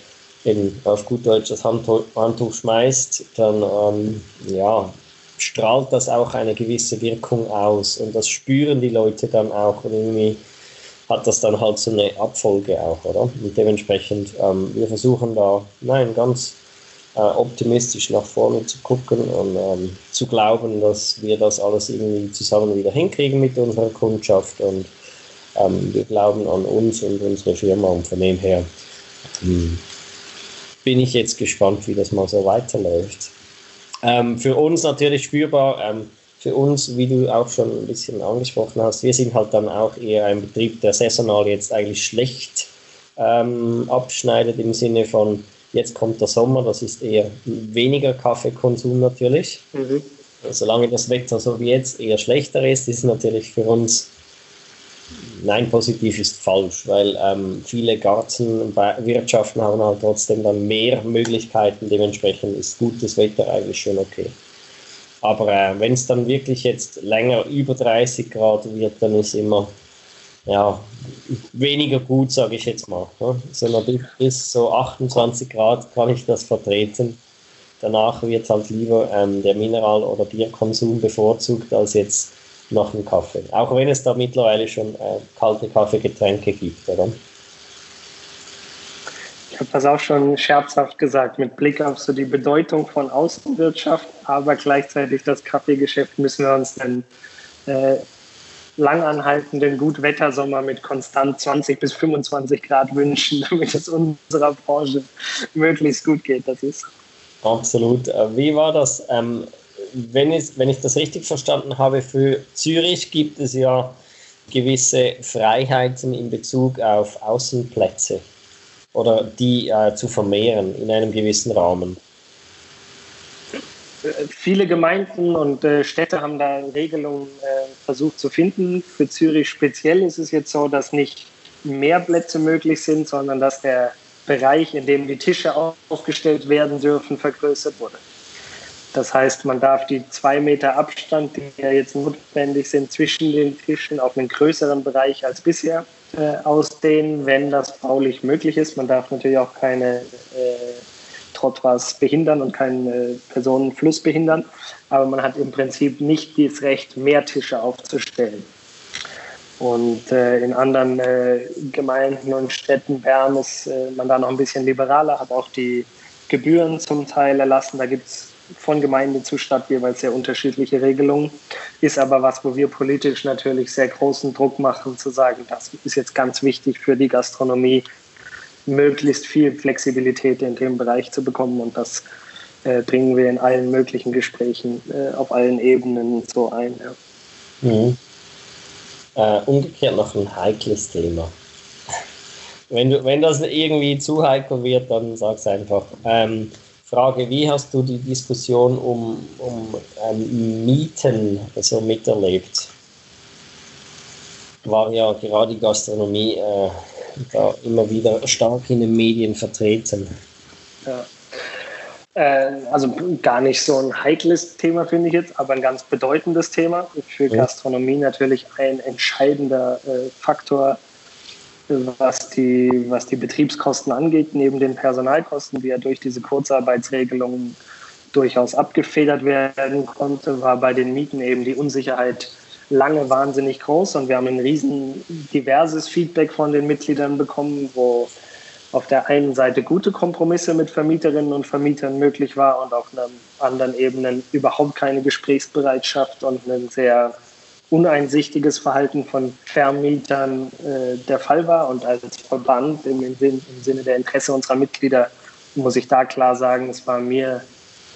eben auf gut Deutsch das Handtuch, Handtuch schmeißt, dann ähm, ja, strahlt das auch eine gewisse Wirkung aus und das spüren die Leute dann auch und irgendwie hat das dann halt so eine Abfolge auch, oder? Und dementsprechend, ähm, wir versuchen da, nein, ganz äh, optimistisch nach vorne zu gucken und ähm, zu glauben, dass wir das alles irgendwie zusammen wieder hinkriegen mit unserer Kundschaft und ähm, wir glauben an uns und unsere Firma und von dem her ähm, bin ich jetzt gespannt, wie das mal so weiterläuft. Ähm, für uns natürlich spürbar, ähm, für uns, wie du auch schon ein bisschen angesprochen hast, wir sind halt dann auch eher ein Betrieb, der saisonal jetzt eigentlich schlecht ähm, abschneidet im Sinne von, jetzt kommt der Sommer, das ist eher weniger Kaffeekonsum natürlich. Mhm. Solange das Wetter so wie jetzt eher schlechter ist, ist natürlich für uns Nein, positiv ist falsch, weil ähm, viele Gartenwirtschaften haben halt trotzdem dann mehr Möglichkeiten. Dementsprechend ist gutes Wetter eigentlich schon okay. Aber äh, wenn es dann wirklich jetzt länger über 30 Grad wird, dann ist immer ja, weniger gut, sage ich jetzt mal. Ne? Sondern bis so 28 Grad kann ich das vertreten. Danach wird halt lieber ähm, der Mineral- oder Bierkonsum bevorzugt als jetzt noch einen Kaffee. Auch wenn es da mittlerweile schon äh, kalte Kaffeegetränke gibt, oder? Ich habe das auch schon scherzhaft gesagt, mit Blick auf so die Bedeutung von Außenwirtschaft, aber gleichzeitig das Kaffeegeschäft müssen wir uns den äh, langanhaltenden Gutwettersommer mit konstant 20 bis 25 Grad wünschen, damit es unserer Branche möglichst gut geht. Das ist Absolut. Äh, wie war das? Ähm, wenn, ich, wenn ich das richtig verstanden habe, für Zürich gibt es ja gewisse Freiheiten in Bezug auf Außenplätze oder die äh, zu vermehren in einem gewissen Rahmen. Viele Gemeinden und äh, Städte haben da Regelungen äh, versucht zu finden. Für Zürich speziell ist es jetzt so, dass nicht mehr Plätze möglich sind, sondern dass der Bereich, in dem die Tische aufgestellt werden dürfen, vergrößert wurde. Das heißt, man darf die zwei Meter Abstand, die ja jetzt notwendig sind zwischen den Tischen, auf einen größeren Bereich als bisher äh, ausdehnen, wenn das baulich möglich ist. Man darf natürlich auch keine äh, Trottoirs behindern und keinen äh, Personenfluss behindern, aber man hat im Prinzip nicht das Recht, mehr Tische aufzustellen. Und äh, in anderen äh, Gemeinden und Städten, Bern, ist äh, man da noch ein bisschen liberaler, hat auch die Gebühren zum Teil erlassen. Da gibt es von Gemeinde zu Stadt jeweils sehr unterschiedliche Regelungen. Ist aber was, wo wir politisch natürlich sehr großen Druck machen, zu sagen, das ist jetzt ganz wichtig für die Gastronomie, möglichst viel Flexibilität in dem Bereich zu bekommen. Und das äh, bringen wir in allen möglichen Gesprächen äh, auf allen Ebenen so ein. Ja. Mhm. Äh, umgekehrt noch ein heikles Thema. Wenn, du, wenn das irgendwie zu heikel wird, dann sag es einfach. Ähm, Frage, wie hast du die Diskussion um, um ähm, Mieten so miterlebt? War ja gerade die Gastronomie äh, da immer wieder stark in den Medien vertreten. Ja. Äh, also gar nicht so ein heikles Thema, finde ich jetzt, aber ein ganz bedeutendes Thema. Für Gastronomie natürlich ein entscheidender äh, Faktor, was die, was die Betriebskosten angeht, neben den Personalkosten, die ja durch diese Kurzarbeitsregelungen durchaus abgefedert werden konnte, war bei den Mieten eben die Unsicherheit lange wahnsinnig groß. Und wir haben ein riesen diverses Feedback von den Mitgliedern bekommen, wo auf der einen Seite gute Kompromisse mit Vermieterinnen und Vermietern möglich war und auf einer anderen Ebene überhaupt keine Gesprächsbereitschaft und ein sehr uneinsichtiges Verhalten von Vermietern äh, der Fall war. Und als Verband im, im, im Sinne der Interesse unserer Mitglieder muss ich da klar sagen, es war mir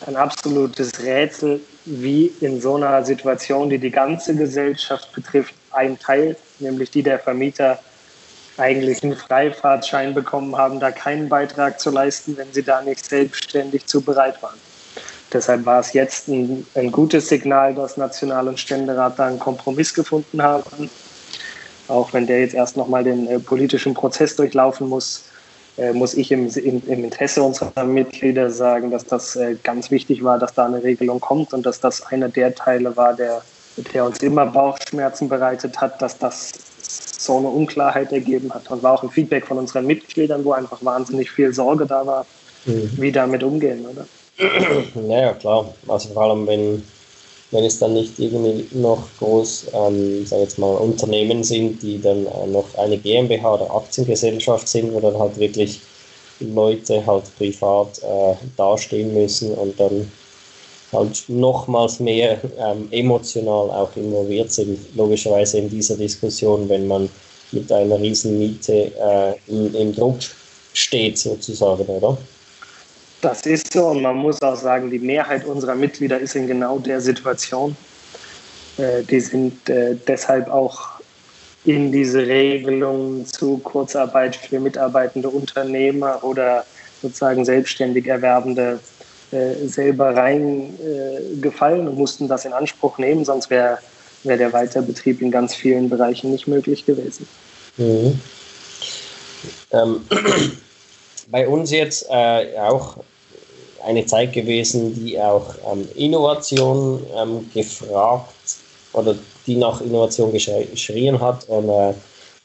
ein absolutes Rätsel, wie in so einer Situation, die die ganze Gesellschaft betrifft, ein Teil, nämlich die der Vermieter, eigentlich einen Freifahrtschein bekommen haben, da keinen Beitrag zu leisten, wenn sie da nicht selbstständig zu bereit waren. Deshalb war es jetzt ein, ein gutes Signal, dass National- und Ständerat da einen Kompromiss gefunden haben. Auch wenn der jetzt erst nochmal den äh, politischen Prozess durchlaufen muss, äh, muss ich im, im, im, Interesse unserer Mitglieder sagen, dass das äh, ganz wichtig war, dass da eine Regelung kommt und dass das einer der Teile war, der, der uns immer Bauchschmerzen bereitet hat, dass das so eine Unklarheit ergeben hat. Und war auch ein Feedback von unseren Mitgliedern, wo einfach wahnsinnig viel Sorge da war, mhm. wie damit umgehen, oder? Naja, klar. Also vor allem, wenn, wenn es dann nicht irgendwie noch groß, ähm, sag jetzt mal, Unternehmen sind, die dann äh, noch eine GmbH oder Aktiengesellschaft sind, wo dann halt wirklich Leute halt privat äh, dastehen müssen und dann halt nochmals mehr ähm, emotional auch involviert sind, logischerweise in dieser Diskussion, wenn man mit einer riesen Miete äh, im, im Druck steht, sozusagen, oder? Das ist so und man muss auch sagen, die Mehrheit unserer Mitglieder ist in genau der Situation. Äh, die sind äh, deshalb auch in diese Regelung zu Kurzarbeit für mitarbeitende Unternehmer oder sozusagen selbstständig Erwerbende äh, selber reingefallen und mussten das in Anspruch nehmen, sonst wäre wär der Weiterbetrieb in ganz vielen Bereichen nicht möglich gewesen. Mhm. Ähm, bei uns jetzt äh, auch eine Zeit gewesen, die auch ähm, Innovation ähm, gefragt oder die nach Innovation geschrien hat und äh,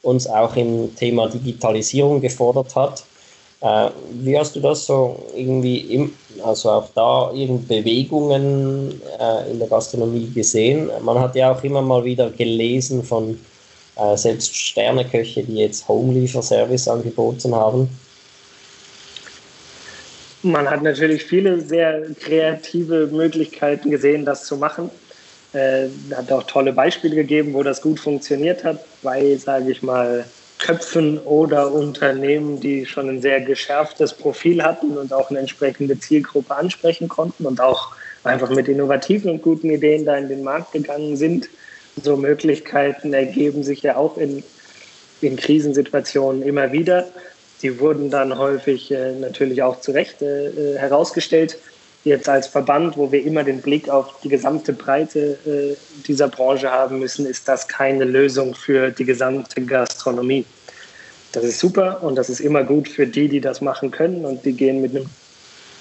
uns auch im Thema Digitalisierung gefordert hat. Äh, wie hast du das so irgendwie, im, also auch da irgend Bewegungen äh, in der Gastronomie gesehen? Man hat ja auch immer mal wieder gelesen von äh, selbst Sterneköche, die jetzt Home-Lieferservice angeboten haben. Man hat natürlich viele sehr kreative Möglichkeiten gesehen, das zu machen. Äh, hat auch tolle Beispiele gegeben, wo das gut funktioniert hat, bei, sage ich mal, Köpfen oder Unternehmen, die schon ein sehr geschärftes Profil hatten und auch eine entsprechende Zielgruppe ansprechen konnten und auch einfach mit innovativen und guten Ideen da in den Markt gegangen sind. So Möglichkeiten ergeben sich ja auch in, in Krisensituationen immer wieder. Die wurden dann häufig äh, natürlich auch zu Recht äh, äh herausgestellt jetzt als Verband, wo wir immer den Blick auf die gesamte Breite äh, dieser Branche haben müssen, ist das keine Lösung für die gesamte Gastronomie. Das ist super und das ist immer gut für die, die das machen können und die gehen mit einem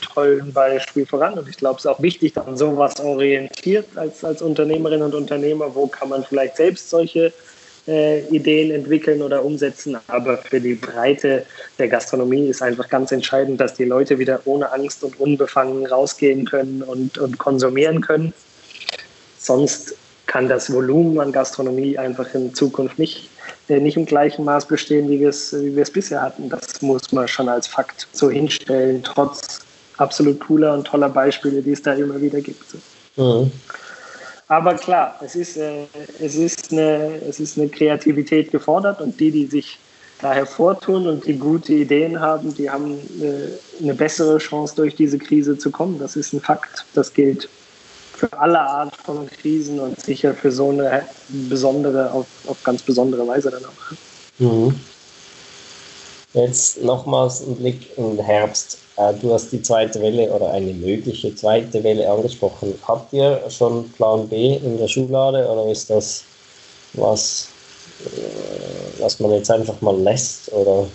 tollen Beispiel voran. Und ich glaube, es ist auch wichtig, dass man sowas orientiert als, als Unternehmerin und Unternehmer. Wo kann man vielleicht selbst solche äh, Ideen entwickeln oder umsetzen. Aber für die Breite der Gastronomie ist einfach ganz entscheidend, dass die Leute wieder ohne Angst und unbefangen rausgehen können und, und konsumieren können. Sonst kann das Volumen an Gastronomie einfach in Zukunft nicht, äh, nicht im gleichen Maß bestehen, wie wir, es, wie bisher hatten. Das muss man schon als Fakt so hinstellen, trotz absolut cooler und toller Beispiele, die es da immer wieder gibt. Mhm. Aber klar, es ist, äh, es, ist eine, es ist eine Kreativität gefordert und die, die sich da hervortun und die gute Ideen haben, die haben äh, eine bessere Chance, durch diese Krise zu kommen. Das ist ein Fakt. Das gilt für alle Art von Krisen und sicher für so eine besondere, auf, auf ganz besondere Weise dann auch. Mhm. Jetzt nochmals ein Blick in den Herbst. Äh, du hast die zweite Welle oder eine mögliche zweite Welle angesprochen. Habt ihr schon Plan B in der Schublade oder ist das was, äh, was man jetzt einfach mal lässt? Oder?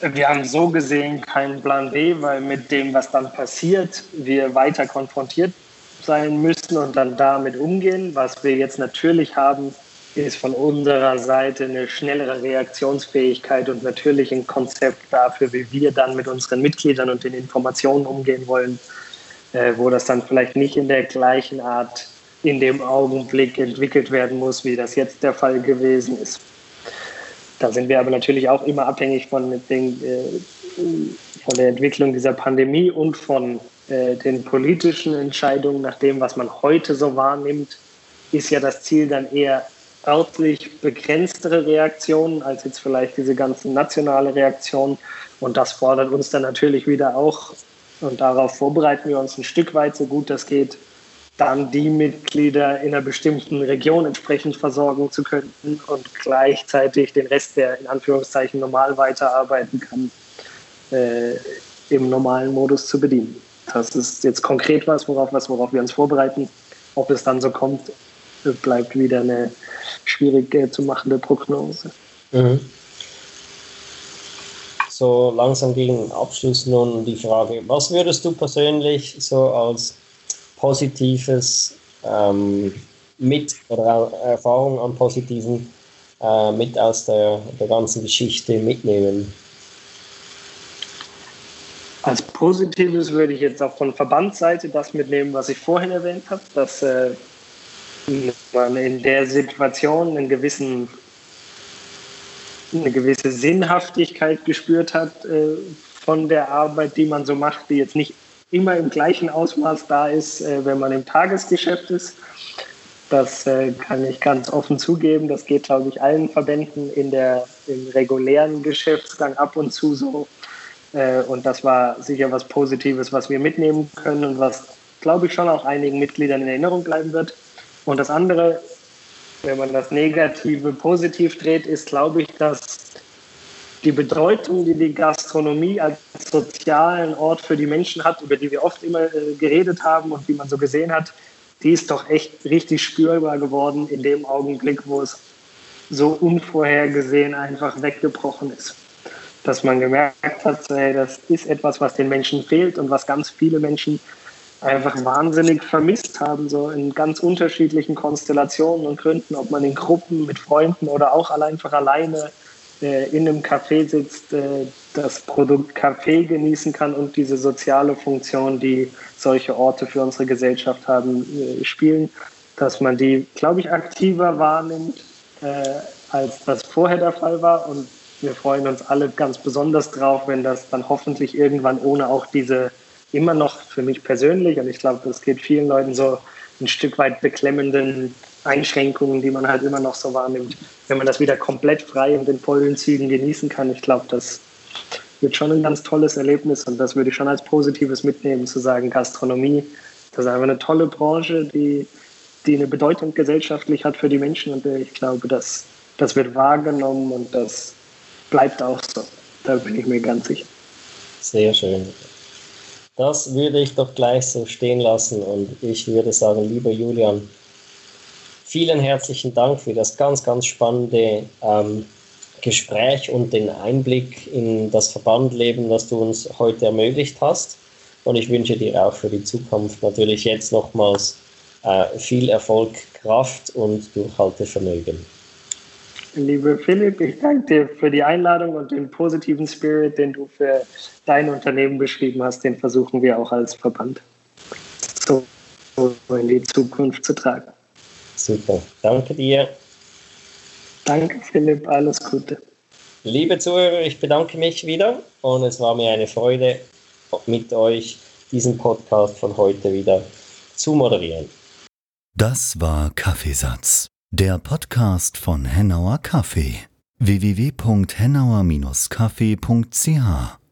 Wir haben so gesehen keinen Plan B, weil mit dem, was dann passiert, wir weiter konfrontiert sein müssen und dann damit umgehen. Was wir jetzt natürlich haben, ist von unserer Seite eine schnellere Reaktionsfähigkeit und natürlich ein Konzept dafür, wie wir dann mit unseren Mitgliedern und den Informationen umgehen wollen, äh, wo das dann vielleicht nicht in der gleichen Art in dem Augenblick entwickelt werden muss, wie das jetzt der Fall gewesen ist. Da sind wir aber natürlich auch immer abhängig von, den, äh, von der Entwicklung dieser Pandemie und von äh, den politischen Entscheidungen, nach dem, was man heute so wahrnimmt, ist ja das Ziel dann eher örtlich begrenztere Reaktionen als jetzt vielleicht diese ganzen nationale Reaktionen. Und das fordert uns dann natürlich wieder auch, und darauf vorbereiten wir uns ein Stück weit, so gut das geht, dann die Mitglieder in einer bestimmten Region entsprechend versorgen zu können und gleichzeitig den Rest, der in Anführungszeichen normal weiterarbeiten kann, äh, im normalen Modus zu bedienen. Das ist jetzt konkret was, worauf, was, worauf wir uns vorbereiten. Ob es dann so kommt, bleibt wieder eine schwierig äh, zu machende Prognose. Mhm. So langsam gegen Abschluss nun die Frage, was würdest du persönlich so als positives ähm, mit oder Erfahrung an positiven äh, mit aus der, der ganzen Geschichte mitnehmen? Als Positives würde ich jetzt auch von Verbandsseite das mitnehmen, was ich vorhin erwähnt habe, dass äh, man in der Situation einen gewissen, eine gewisse Sinnhaftigkeit gespürt hat äh, von der Arbeit, die man so macht, die jetzt nicht immer im gleichen Ausmaß da ist, äh, wenn man im Tagesgeschäft ist. Das äh, kann ich ganz offen zugeben. Das geht, glaube ich, allen Verbänden in der, im regulären Geschäftsgang ab und zu so. Äh, und das war sicher was Positives, was wir mitnehmen können und was, glaube ich, schon auch einigen Mitgliedern in Erinnerung bleiben wird. Und das andere, wenn man das Negative positiv dreht, ist, glaube ich, dass die Bedeutung, die die Gastronomie als sozialen Ort für die Menschen hat, über die wir oft immer äh, geredet haben und die man so gesehen hat, die ist doch echt richtig spürbar geworden in dem Augenblick, wo es so unvorhergesehen einfach weggebrochen ist. Dass man gemerkt hat, hey, das ist etwas, was den Menschen fehlt und was ganz viele Menschen einfach wahnsinnig vermisst haben, so in ganz unterschiedlichen Konstellationen und Gründen, ob man in Gruppen mit Freunden oder auch einfach alleine äh, in einem Café sitzt, äh, das Produkt Kaffee genießen kann und diese soziale Funktion, die solche Orte für unsere Gesellschaft haben, äh, spielen, dass man die, glaube ich, aktiver wahrnimmt, äh, als das vorher der Fall war. Und wir freuen uns alle ganz besonders drauf, wenn das dann hoffentlich irgendwann ohne auch diese immer noch für mich persönlich, und ich glaube, das geht vielen Leuten so, ein Stück weit beklemmenden Einschränkungen, die man halt immer noch so wahrnimmt. Wenn man das wieder komplett frei und in vollen Zügen genießen kann, ich glaube, das wird schon ein ganz tolles Erlebnis und das würde ich schon als Positives mitnehmen, zu sagen, Gastronomie, das ist einfach eine tolle Branche, die, die eine Bedeutung gesellschaftlich hat für die Menschen und ich glaube, das, das wird wahrgenommen und das bleibt auch so. Da bin ich mir ganz sicher. Sehr schön. Das würde ich doch gleich so stehen lassen und ich würde sagen, lieber Julian, vielen herzlichen Dank für das ganz, ganz spannende ähm, Gespräch und den Einblick in das Verbandleben, das du uns heute ermöglicht hast. Und ich wünsche dir auch für die Zukunft natürlich jetzt nochmals äh, viel Erfolg, Kraft und Durchhaltevermögen. Liebe Philipp, ich danke dir für die Einladung und den positiven Spirit, den du für dein Unternehmen beschrieben hast. Den versuchen wir auch als Verband so in die Zukunft zu tragen. Super, danke dir. Danke Philipp, alles Gute. Liebe Zuhörer, ich bedanke mich wieder und es war mir eine Freude, mit euch diesen Podcast von heute wieder zu moderieren. Das war Kaffeesatz, der Podcast von Hennauer Kaffee. www.hennauer-kaffee.ch